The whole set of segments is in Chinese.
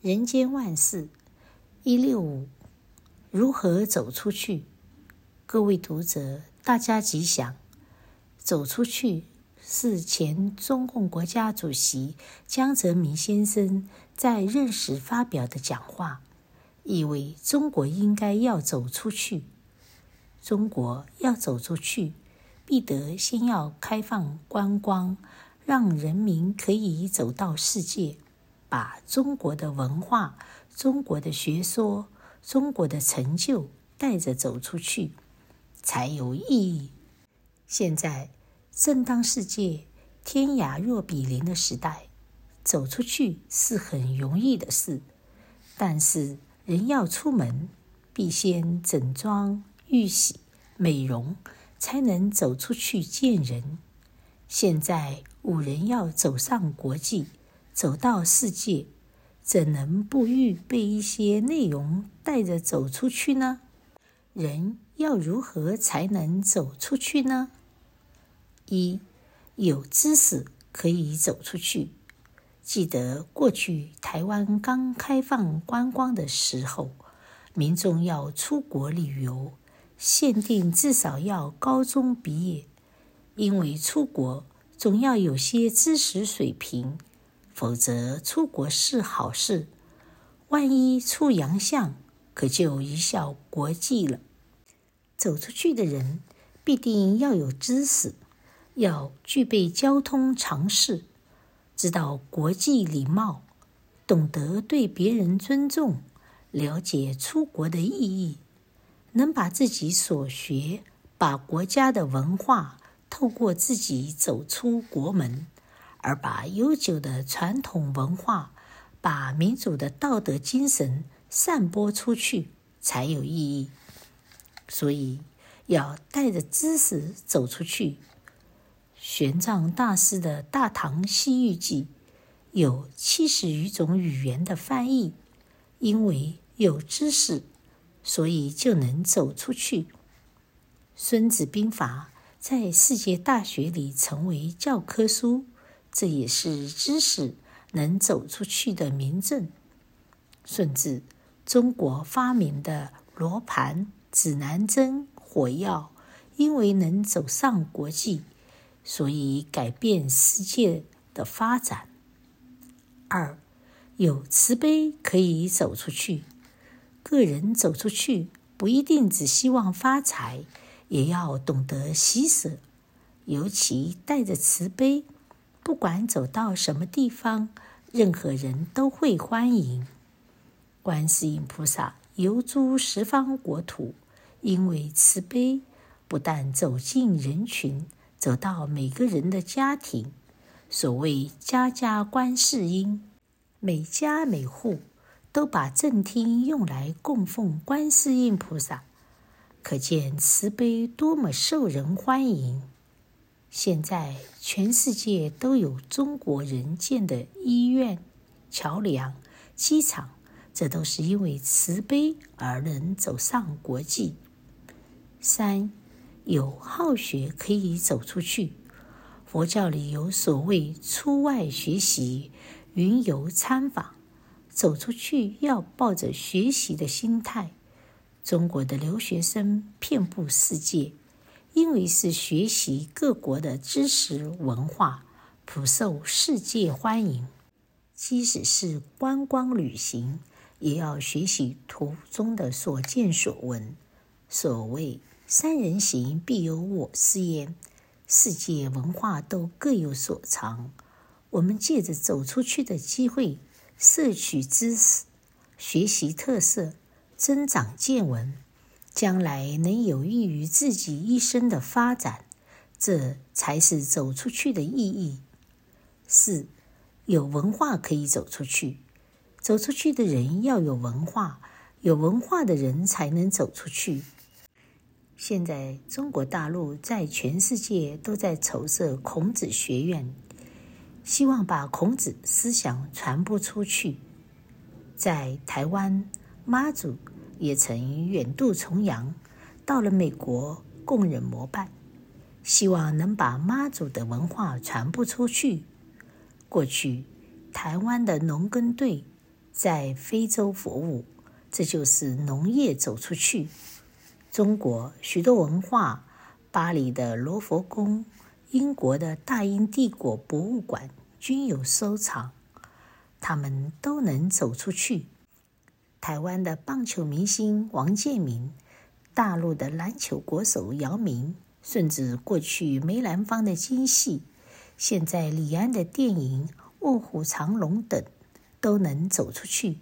人间万事，一六五，如何走出去？各位读者，大家吉祥。走出去是前中共国家主席江泽民先生在任时发表的讲话，意为中国应该要走出去。中国要走出去，必得先要开放观光，让人民可以走到世界。把中国的文化、中国的学说、中国的成就带着走出去，才有意义。现在正当世界天涯若比邻的时代，走出去是很容易的事。但是人要出门，必先整装预洗、美容，才能走出去见人。现在五人要走上国际。走到世界，怎能不预备一些内容带着走出去呢？人要如何才能走出去呢？一，有知识可以走出去。记得过去台湾刚开放观光的时候，民众要出国旅游，限定至少要高中毕业，因为出国总要有些知识水平。否则出国是好事，万一出洋相，可就贻笑国际了。走出去的人必定要有知识，要具备交通常识，知道国际礼貌，懂得对别人尊重，了解出国的意义，能把自己所学，把国家的文化透过自己走出国门。而把悠久的传统文化，把民主的道德精神散播出去，才有意义。所以要带着知识走出去。玄奘大师的《大唐西域记》有七十余种语言的翻译，因为有知识，所以就能走出去。《孙子兵法》在世界大学里成为教科书。这也是知识能走出去的明证。顺治，中国发明的罗盘、指南针、火药，因为能走上国际，所以改变世界的发展。二，有慈悲可以走出去。个人走出去，不一定只希望发财，也要懂得喜舍，尤其带着慈悲。不管走到什么地方，任何人都会欢迎。观世音菩萨游诸十方国土，因为慈悲，不但走进人群，走到每个人的家庭。所谓家家观世音，每家每户都把正厅用来供奉观世音菩萨，可见慈悲多么受人欢迎。现在全世界都有中国人建的医院、桥梁、机场，这都是因为慈悲而能走上国际。三，有好学可以走出去。佛教里有所谓出外学习、云游参访，走出去要抱着学习的心态。中国的留学生遍布世界。因为是学习各国的知识文化，普受世界欢迎。即使是观光旅行，也要学习途中的所见所闻。所谓“三人行，必有我师焉”，世界文化都各有所长。我们借着走出去的机会，摄取知识，学习特色，增长见闻。将来能有益于自己一生的发展，这才是走出去的意义。四，有文化可以走出去。走出去的人要有文化，有文化的人才能走出去。现在中国大陆在全世界都在筹设孔子学院，希望把孔子思想传播出去。在台湾妈祖。也曾远渡重洋，到了美国供人膜拜，希望能把妈祖的文化传播出去。过去，台湾的农耕队在非洲服务，这就是农业走出去。中国许多文化，巴黎的罗浮宫、英国的大英帝国博物馆均有收藏，他们都能走出去。台湾的棒球明星王建民，大陆的篮球国手姚明，甚至过去梅兰芳的京戏，现在李安的电影《卧虎藏龙》等，都能走出去。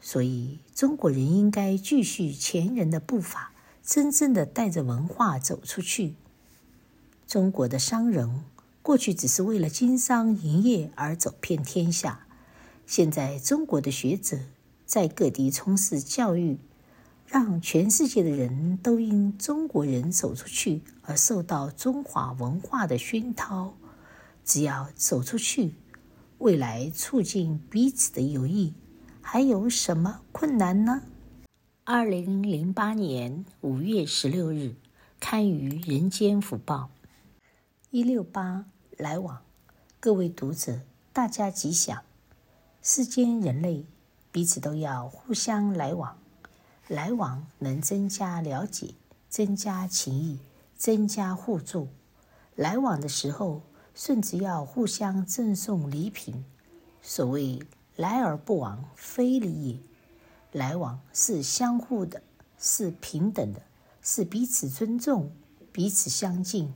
所以中国人应该继续前人的步伐，真正的带着文化走出去。中国的商人过去只是为了经商营业而走遍天下，现在中国的学者在各地从事教育。让全世界的人都因中国人走出去而受到中华文化的熏陶。只要走出去，未来促进彼此的友谊，还有什么困难呢？二零零八年五月十六日，刊于《人间福报》。一六八来往，各位读者，大家吉祥。世间人类彼此都要互相来往。来往能增加了解，增加情谊，增加互助。来往的时候，甚至要互相赠送礼品。所谓“来而不往，非礼也”。来往是相互的，是平等的，是彼此尊重、彼此相敬。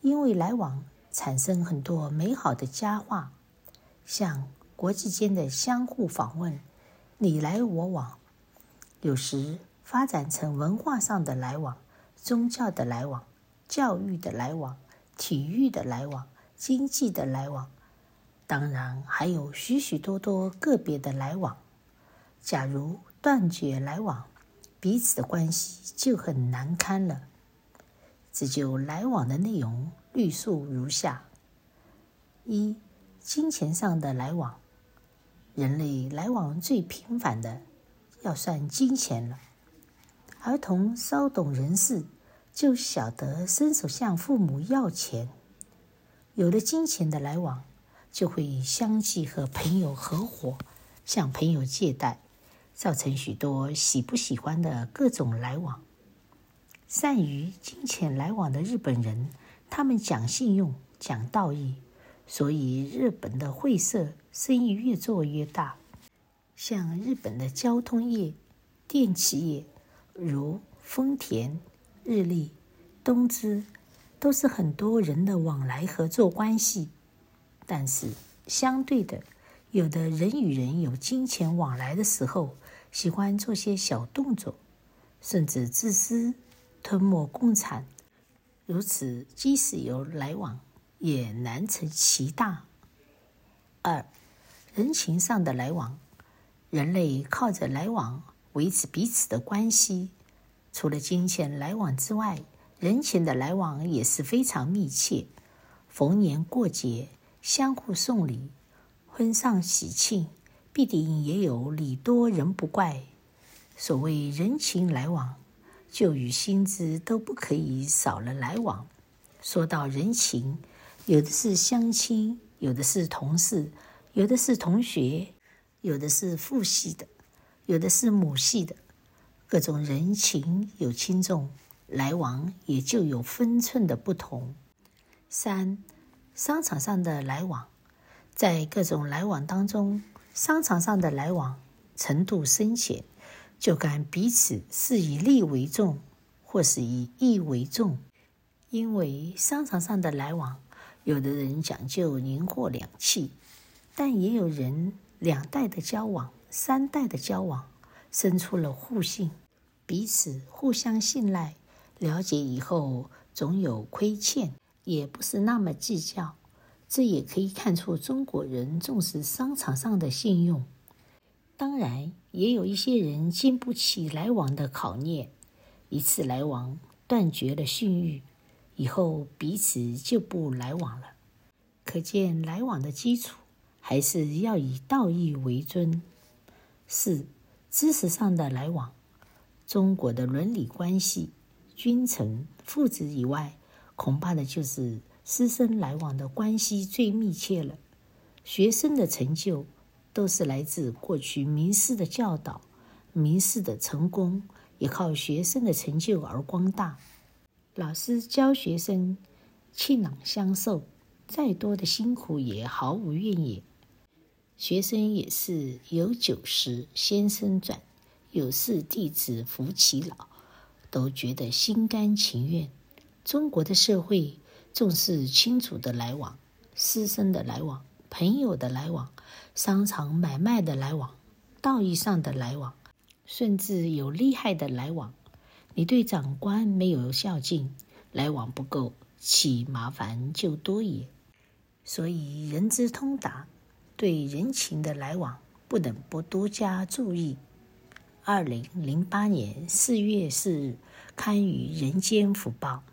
因为来往产生很多美好的佳话，像国际间的相互访问，你来我往。有时发展成文化上的来往、宗教的来往、教育的来往、体育的来往、经济的来往，当然还有许许多多个别的来往。假如断绝来往，彼此的关系就很难堪了。这就来往的内容叙述如下：一、金钱上的来往，人类来往最频繁的。要算金钱了。儿童稍懂人事，就晓得伸手向父母要钱。有了金钱的来往，就会相继和朋友合伙，向朋友借贷，造成许多喜不喜欢的各种来往。善于金钱来往的日本人，他们讲信用，讲道义，所以日本的会社生意越做越大。像日本的交通业、电器业，如丰田、日立、东芝，都是很多人的往来合作关系。但是相对的，有的人与人有金钱往来的时候，喜欢做些小动作，甚至自私、吞没共产。如此，即使有来往，也难成其大。二，人情上的来往。人类靠着来往维持彼此的关系，除了金钱来往之外，人情的来往也是非常密切。逢年过节，相互送礼；婚丧喜庆，必定也有礼多人不怪。所谓人情来往，旧与新知都不可以少了来往。说到人情，有的是乡亲，有的是同事，有的是同学。有的是父系的，有的是母系的，各种人情有轻重，来往也就有分寸的不同。三，商场上的来往，在各种来往当中，商场上的来往程度深浅，就看彼此是以利为重，或是以义为重。因为商场上的来往，有的人讲究银货两訖，但也有人。两代的交往，三代的交往，生出了互信，彼此互相信赖，了解以后总有亏欠，也不是那么计较。这也可以看出中国人重视商场上的信用。当然，也有一些人经不起来往的考验，一次来往断绝了信誉，以后彼此就不来往了。可见来往的基础。还是要以道义为尊。四、知识上的来往，中国的伦理关系，君臣、父子以外，恐怕的就是师生来往的关系最密切了。学生的成就，都是来自过去名师的教导，名师的成功也靠学生的成就而光大。老师教学生气囊相授，再多的辛苦也毫无怨言。学生也是有酒食先生转，有事弟子扶其老，都觉得心甘情愿。中国的社会重视亲属的来往、师生的来往、朋友的来往、商场买卖的来往、道义上的来往，甚至有利害的来往。你对长官没有孝敬，来往不够，其麻烦就多也。所以人之通达，对人情的来往不能不多加注意。二零零八年四月四日刊于《人间福报》。